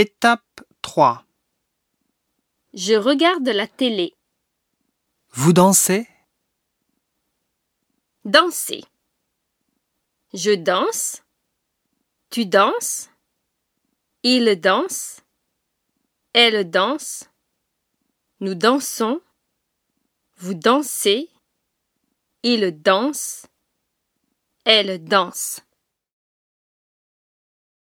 Étape 3. Je regarde la télé. Vous dansez? Danser. Je danse. Tu danses. Il danse. Elle danse. Nous dansons. Vous dansez. Il danse. Elle danse.